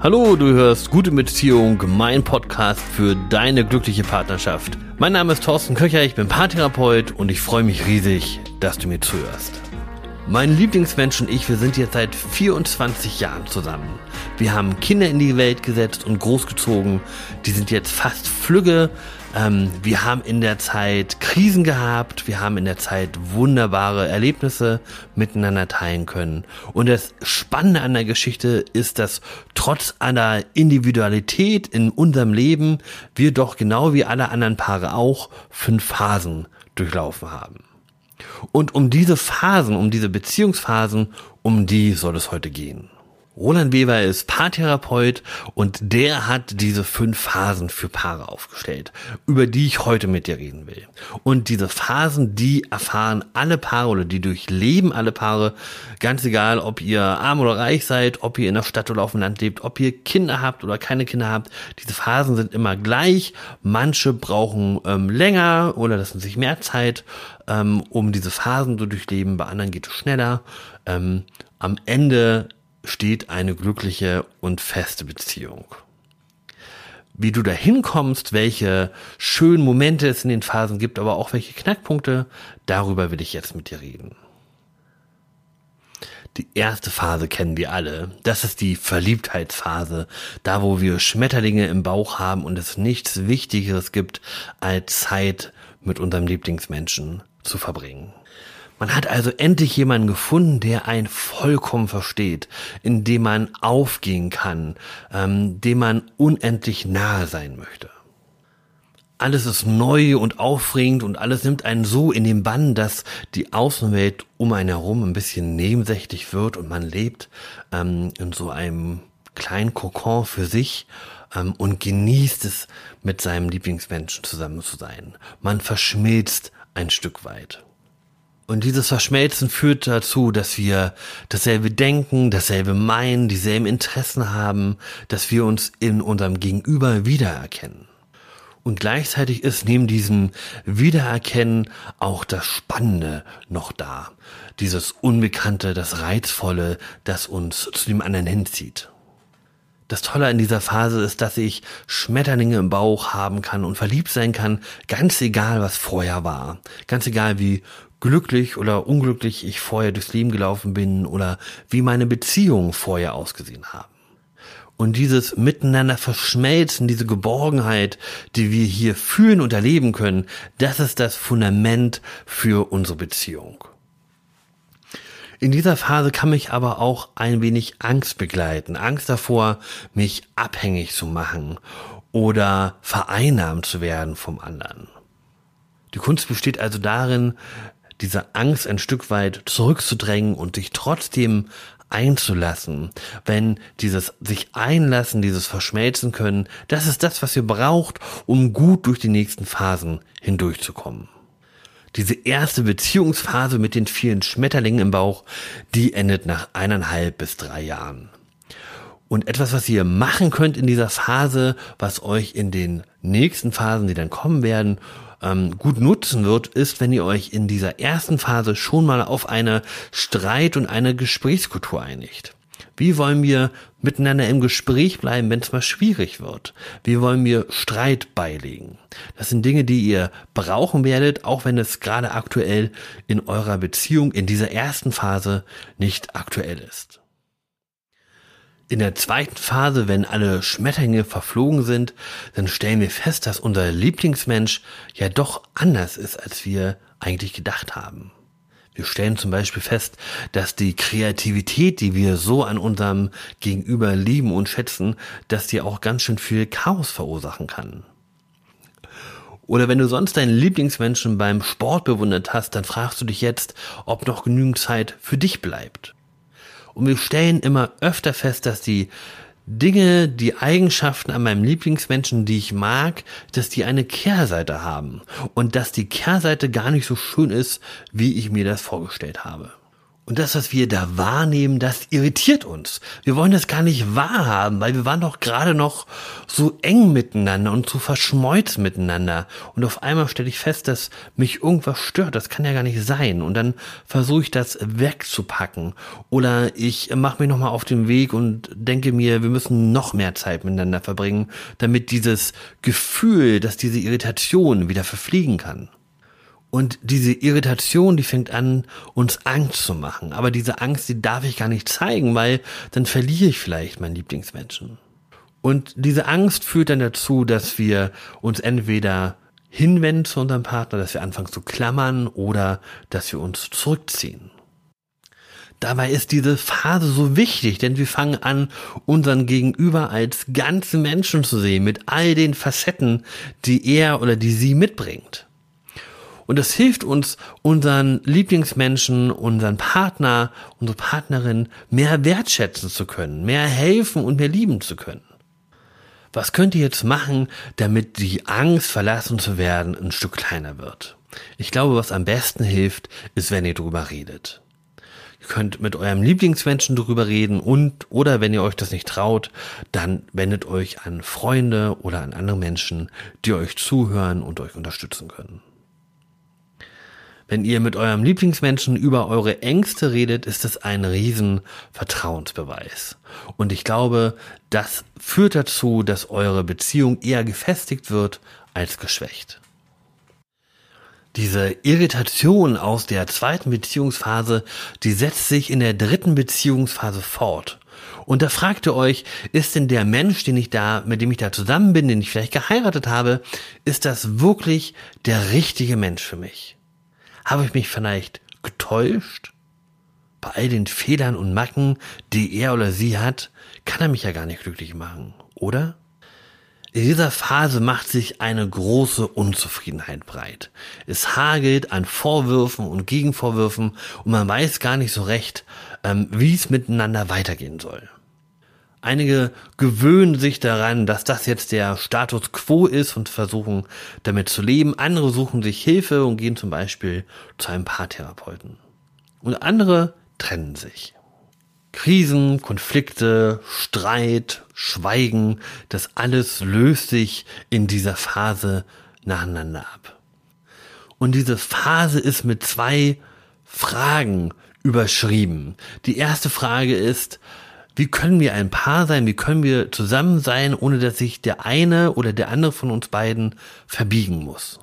Hallo, du hörst Gute Beziehung, mein Podcast für deine glückliche Partnerschaft. Mein Name ist Thorsten Köcher, ich bin Paartherapeut und ich freue mich riesig, dass du mir zuhörst. Mein Lieblingsmensch und ich, wir sind jetzt seit 24 Jahren zusammen. Wir haben Kinder in die Welt gesetzt und großgezogen. Die sind jetzt fast flügge, ähm, wir haben in der Zeit Krisen gehabt, wir haben in der Zeit wunderbare Erlebnisse miteinander teilen können. Und das Spannende an der Geschichte ist, dass trotz aller Individualität in unserem Leben wir doch genau wie alle anderen Paare auch fünf Phasen durchlaufen haben. Und um diese Phasen, um diese Beziehungsphasen, um die soll es heute gehen. Roland Weber ist Paartherapeut und der hat diese fünf Phasen für Paare aufgestellt, über die ich heute mit dir reden will. Und diese Phasen, die erfahren alle Paare oder die durchleben alle Paare, ganz egal, ob ihr arm oder reich seid, ob ihr in der Stadt oder auf dem Land lebt, ob ihr Kinder habt oder keine Kinder habt. Diese Phasen sind immer gleich. Manche brauchen ähm, länger oder lassen sich mehr Zeit, ähm, um diese Phasen zu durchleben. Bei anderen geht es schneller. Ähm, am Ende steht eine glückliche und feste Beziehung. Wie du dahin kommst, welche schönen Momente es in den Phasen gibt, aber auch welche Knackpunkte, darüber will ich jetzt mit dir reden. Die erste Phase kennen wir alle. Das ist die Verliebtheitsphase. Da, wo wir Schmetterlinge im Bauch haben und es nichts Wichtigeres gibt, als Zeit mit unserem Lieblingsmenschen zu verbringen. Man hat also endlich jemanden gefunden, der einen vollkommen versteht, in dem man aufgehen kann, ähm, dem man unendlich nahe sein möchte. Alles ist neu und aufregend und alles nimmt einen so in den Bann, dass die Außenwelt um einen herum ein bisschen nebensächlich wird und man lebt ähm, in so einem kleinen Kokon für sich ähm, und genießt es, mit seinem Lieblingsmenschen zusammen zu sein. Man verschmilzt ein Stück weit. Und dieses Verschmelzen führt dazu, dass wir dasselbe denken, dasselbe meinen, dieselben Interessen haben, dass wir uns in unserem Gegenüber wiedererkennen. Und gleichzeitig ist neben diesem Wiedererkennen auch das Spannende noch da. Dieses Unbekannte, das Reizvolle, das uns zu dem anderen hinzieht. Das Tolle an dieser Phase ist, dass ich Schmetterlinge im Bauch haben kann und verliebt sein kann, ganz egal, was vorher war. Ganz egal, wie glücklich oder unglücklich ich vorher durchs Leben gelaufen bin oder wie meine Beziehungen vorher ausgesehen haben. Und dieses Miteinander verschmelzen, diese Geborgenheit, die wir hier fühlen und erleben können, das ist das Fundament für unsere Beziehung. In dieser Phase kann mich aber auch ein wenig Angst begleiten. Angst davor, mich abhängig zu machen oder vereinnahmt zu werden vom anderen. Die Kunst besteht also darin, diese Angst ein Stück weit zurückzudrängen und sich trotzdem einzulassen, wenn dieses sich einlassen, dieses verschmelzen können, das ist das, was ihr braucht, um gut durch die nächsten Phasen hindurchzukommen. Diese erste Beziehungsphase mit den vielen Schmetterlingen im Bauch, die endet nach eineinhalb bis drei Jahren. Und etwas, was ihr machen könnt in dieser Phase, was euch in den nächsten Phasen, die dann kommen werden, ähm, gut nutzen wird, ist, wenn ihr euch in dieser ersten Phase schon mal auf eine Streit- und eine Gesprächskultur einigt. Wie wollen wir miteinander im Gespräch bleiben, wenn es mal schwierig wird? Wie wollen wir Streit beilegen? Das sind Dinge, die ihr brauchen werdet, auch wenn es gerade aktuell in eurer Beziehung in dieser ersten Phase nicht aktuell ist. In der zweiten Phase, wenn alle Schmetterlinge verflogen sind, dann stellen wir fest, dass unser Lieblingsmensch ja doch anders ist, als wir eigentlich gedacht haben. Wir stellen zum Beispiel fest, dass die Kreativität, die wir so an unserem Gegenüber lieben und schätzen, dass die auch ganz schön viel Chaos verursachen kann. Oder wenn du sonst deinen Lieblingsmenschen beim Sport bewundert hast, dann fragst du dich jetzt, ob noch genügend Zeit für dich bleibt. Und wir stellen immer öfter fest, dass die Dinge, die Eigenschaften an meinem Lieblingsmenschen, die ich mag, dass die eine Kehrseite haben und dass die Kehrseite gar nicht so schön ist, wie ich mir das vorgestellt habe. Und das, was wir da wahrnehmen, das irritiert uns. Wir wollen das gar nicht wahrhaben, weil wir waren doch gerade noch so eng miteinander und so verschmolzen miteinander. Und auf einmal stelle ich fest, dass mich irgendwas stört. Das kann ja gar nicht sein. Und dann versuche ich das wegzupacken. Oder ich mache mich nochmal auf den Weg und denke mir, wir müssen noch mehr Zeit miteinander verbringen, damit dieses Gefühl, dass diese Irritation wieder verfliegen kann. Und diese Irritation, die fängt an, uns Angst zu machen. Aber diese Angst, die darf ich gar nicht zeigen, weil dann verliere ich vielleicht meinen Lieblingsmenschen. Und diese Angst führt dann dazu, dass wir uns entweder hinwenden zu unserem Partner, dass wir anfangen zu klammern oder dass wir uns zurückziehen. Dabei ist diese Phase so wichtig, denn wir fangen an, unseren Gegenüber als ganzen Menschen zu sehen, mit all den Facetten, die er oder die sie mitbringt. Und das hilft uns, unseren Lieblingsmenschen, unseren Partner, unsere Partnerin mehr wertschätzen zu können, mehr helfen und mehr lieben zu können. Was könnt ihr jetzt machen, damit die Angst, verlassen zu werden, ein Stück kleiner wird? Ich glaube, was am besten hilft, ist, wenn ihr drüber redet. Ihr könnt mit eurem Lieblingsmenschen drüber reden und oder wenn ihr euch das nicht traut, dann wendet euch an Freunde oder an andere Menschen, die euch zuhören und euch unterstützen können. Wenn ihr mit eurem Lieblingsmenschen über eure Ängste redet, ist es ein riesen Vertrauensbeweis. Und ich glaube, das führt dazu, dass eure Beziehung eher gefestigt wird als geschwächt. Diese Irritation aus der zweiten Beziehungsphase, die setzt sich in der dritten Beziehungsphase fort. Und da fragt ihr euch, ist denn der Mensch, den ich da, mit dem ich da zusammen bin, den ich vielleicht geheiratet habe, ist das wirklich der richtige Mensch für mich? Habe ich mich vielleicht getäuscht? Bei all den Fehlern und Macken, die er oder sie hat, kann er mich ja gar nicht glücklich machen, oder? In dieser Phase macht sich eine große Unzufriedenheit breit. Es hagelt an Vorwürfen und Gegenvorwürfen und man weiß gar nicht so recht, ähm, wie es miteinander weitergehen soll. Einige gewöhnen sich daran, dass das jetzt der Status quo ist und versuchen damit zu leben. Andere suchen sich Hilfe und gehen zum Beispiel zu einem Paartherapeuten. Und andere trennen sich. Krisen, Konflikte, Streit, Schweigen, das alles löst sich in dieser Phase nacheinander ab. Und diese Phase ist mit zwei Fragen überschrieben. Die erste Frage ist, wie können wir ein Paar sein, wie können wir zusammen sein, ohne dass sich der eine oder der andere von uns beiden verbiegen muss.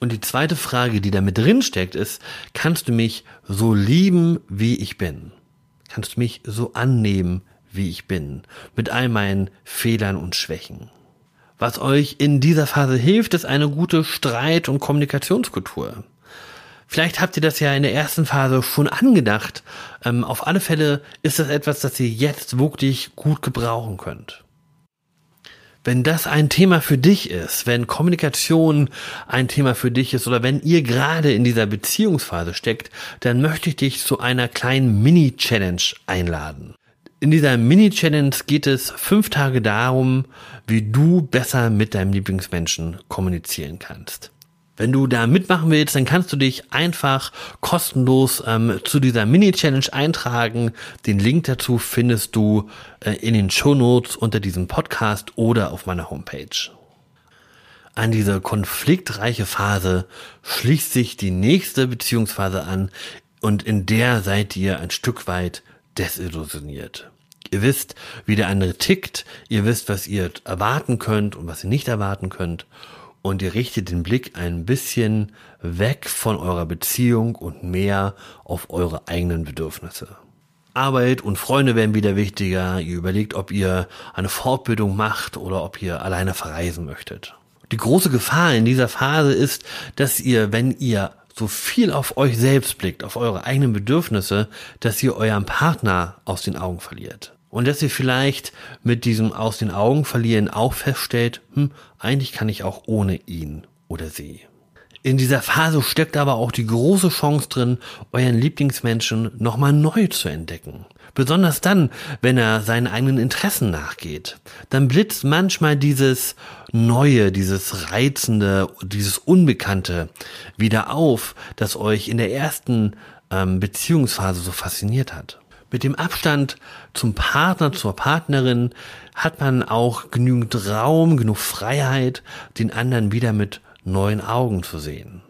Und die zweite Frage, die da mit drin steckt, ist, kannst du mich so lieben, wie ich bin? Kannst du mich so annehmen, wie ich bin, mit all meinen Fehlern und Schwächen? Was euch in dieser Phase hilft, ist eine gute Streit- und Kommunikationskultur. Vielleicht habt ihr das ja in der ersten Phase schon angedacht. Ähm, auf alle Fälle ist das etwas, das ihr jetzt wirklich gut gebrauchen könnt. Wenn das ein Thema für dich ist, wenn Kommunikation ein Thema für dich ist oder wenn ihr gerade in dieser Beziehungsphase steckt, dann möchte ich dich zu einer kleinen Mini-Challenge einladen. In dieser Mini-Challenge geht es fünf Tage darum, wie du besser mit deinem Lieblingsmenschen kommunizieren kannst. Wenn du da mitmachen willst, dann kannst du dich einfach kostenlos ähm, zu dieser Mini-Challenge eintragen. Den Link dazu findest du äh, in den Show Notes unter diesem Podcast oder auf meiner Homepage. An diese konfliktreiche Phase schließt sich die nächste Beziehungsphase an und in der seid ihr ein Stück weit desillusioniert. Ihr wisst, wie der andere tickt, ihr wisst, was ihr erwarten könnt und was ihr nicht erwarten könnt und ihr richtet den Blick ein bisschen weg von eurer Beziehung und mehr auf eure eigenen Bedürfnisse. Arbeit und Freunde werden wieder wichtiger. Ihr überlegt, ob ihr eine Fortbildung macht oder ob ihr alleine verreisen möchtet. Die große Gefahr in dieser Phase ist, dass ihr, wenn ihr so viel auf euch selbst blickt, auf eure eigenen Bedürfnisse, dass ihr euren Partner aus den Augen verliert. Und dass ihr vielleicht mit diesem aus den Augen verlieren auch feststellt, hm, eigentlich kann ich auch ohne ihn oder sie. In dieser Phase steckt aber auch die große Chance drin, euren Lieblingsmenschen nochmal neu zu entdecken. Besonders dann, wenn er seinen eigenen Interessen nachgeht. Dann blitzt manchmal dieses Neue, dieses Reizende, dieses Unbekannte wieder auf, das euch in der ersten ähm, Beziehungsphase so fasziniert hat. Mit dem Abstand zum Partner, zur Partnerin hat man auch genügend Raum, genug Freiheit, den anderen wieder mit neuen Augen zu sehen.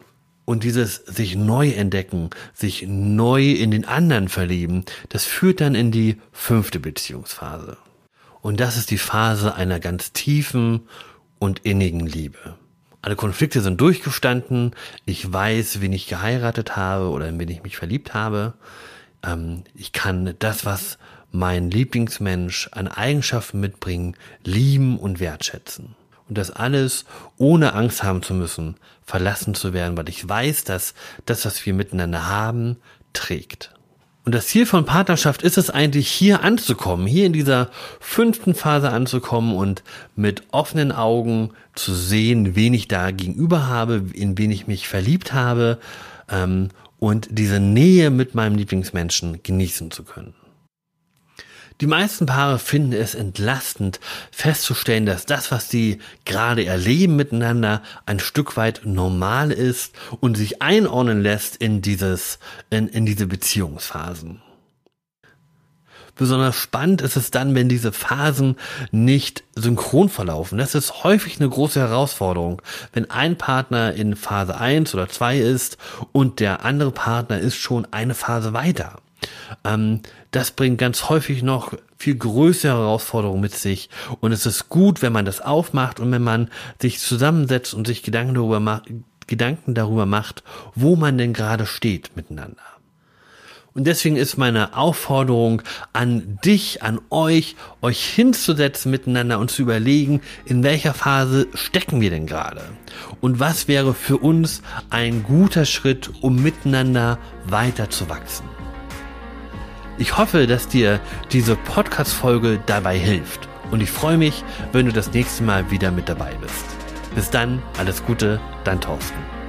Und dieses sich neu entdecken, sich neu in den anderen verlieben, das führt dann in die fünfte Beziehungsphase. Und das ist die Phase einer ganz tiefen und innigen Liebe. Alle Konflikte sind durchgestanden. Ich weiß, wen ich geheiratet habe oder in wen ich mich verliebt habe. Ähm, ich kann das, was mein Lieblingsmensch an Eigenschaften mitbringen, lieben und wertschätzen. Und das alles ohne Angst haben zu müssen, verlassen zu werden, weil ich weiß, dass das, was wir miteinander haben, trägt. Und das Ziel von Partnerschaft ist es eigentlich, hier anzukommen, hier in dieser fünften Phase anzukommen und mit offenen Augen zu sehen, wen ich da gegenüber habe, in wen ich mich verliebt habe ähm, und diese Nähe mit meinem Lieblingsmenschen genießen zu können. Die meisten Paare finden es entlastend festzustellen, dass das, was sie gerade erleben miteinander, ein Stück weit normal ist und sich einordnen lässt in dieses, in, in diese Beziehungsphasen. Besonders spannend ist es dann, wenn diese Phasen nicht synchron verlaufen. Das ist häufig eine große Herausforderung, wenn ein Partner in Phase 1 oder 2 ist und der andere Partner ist schon eine Phase weiter. Ähm, das bringt ganz häufig noch viel größere Herausforderungen mit sich. Und es ist gut, wenn man das aufmacht und wenn man sich zusammensetzt und sich Gedanken darüber macht, Gedanken darüber macht, wo man denn gerade steht miteinander. Und deswegen ist meine Aufforderung an dich, an euch, euch hinzusetzen miteinander und zu überlegen, in welcher Phase stecken wir denn gerade? Und was wäre für uns ein guter Schritt, um miteinander weiter zu wachsen? Ich hoffe, dass dir diese Podcast-Folge dabei hilft. Und ich freue mich, wenn du das nächste Mal wieder mit dabei bist. Bis dann, alles Gute, dein Thorsten.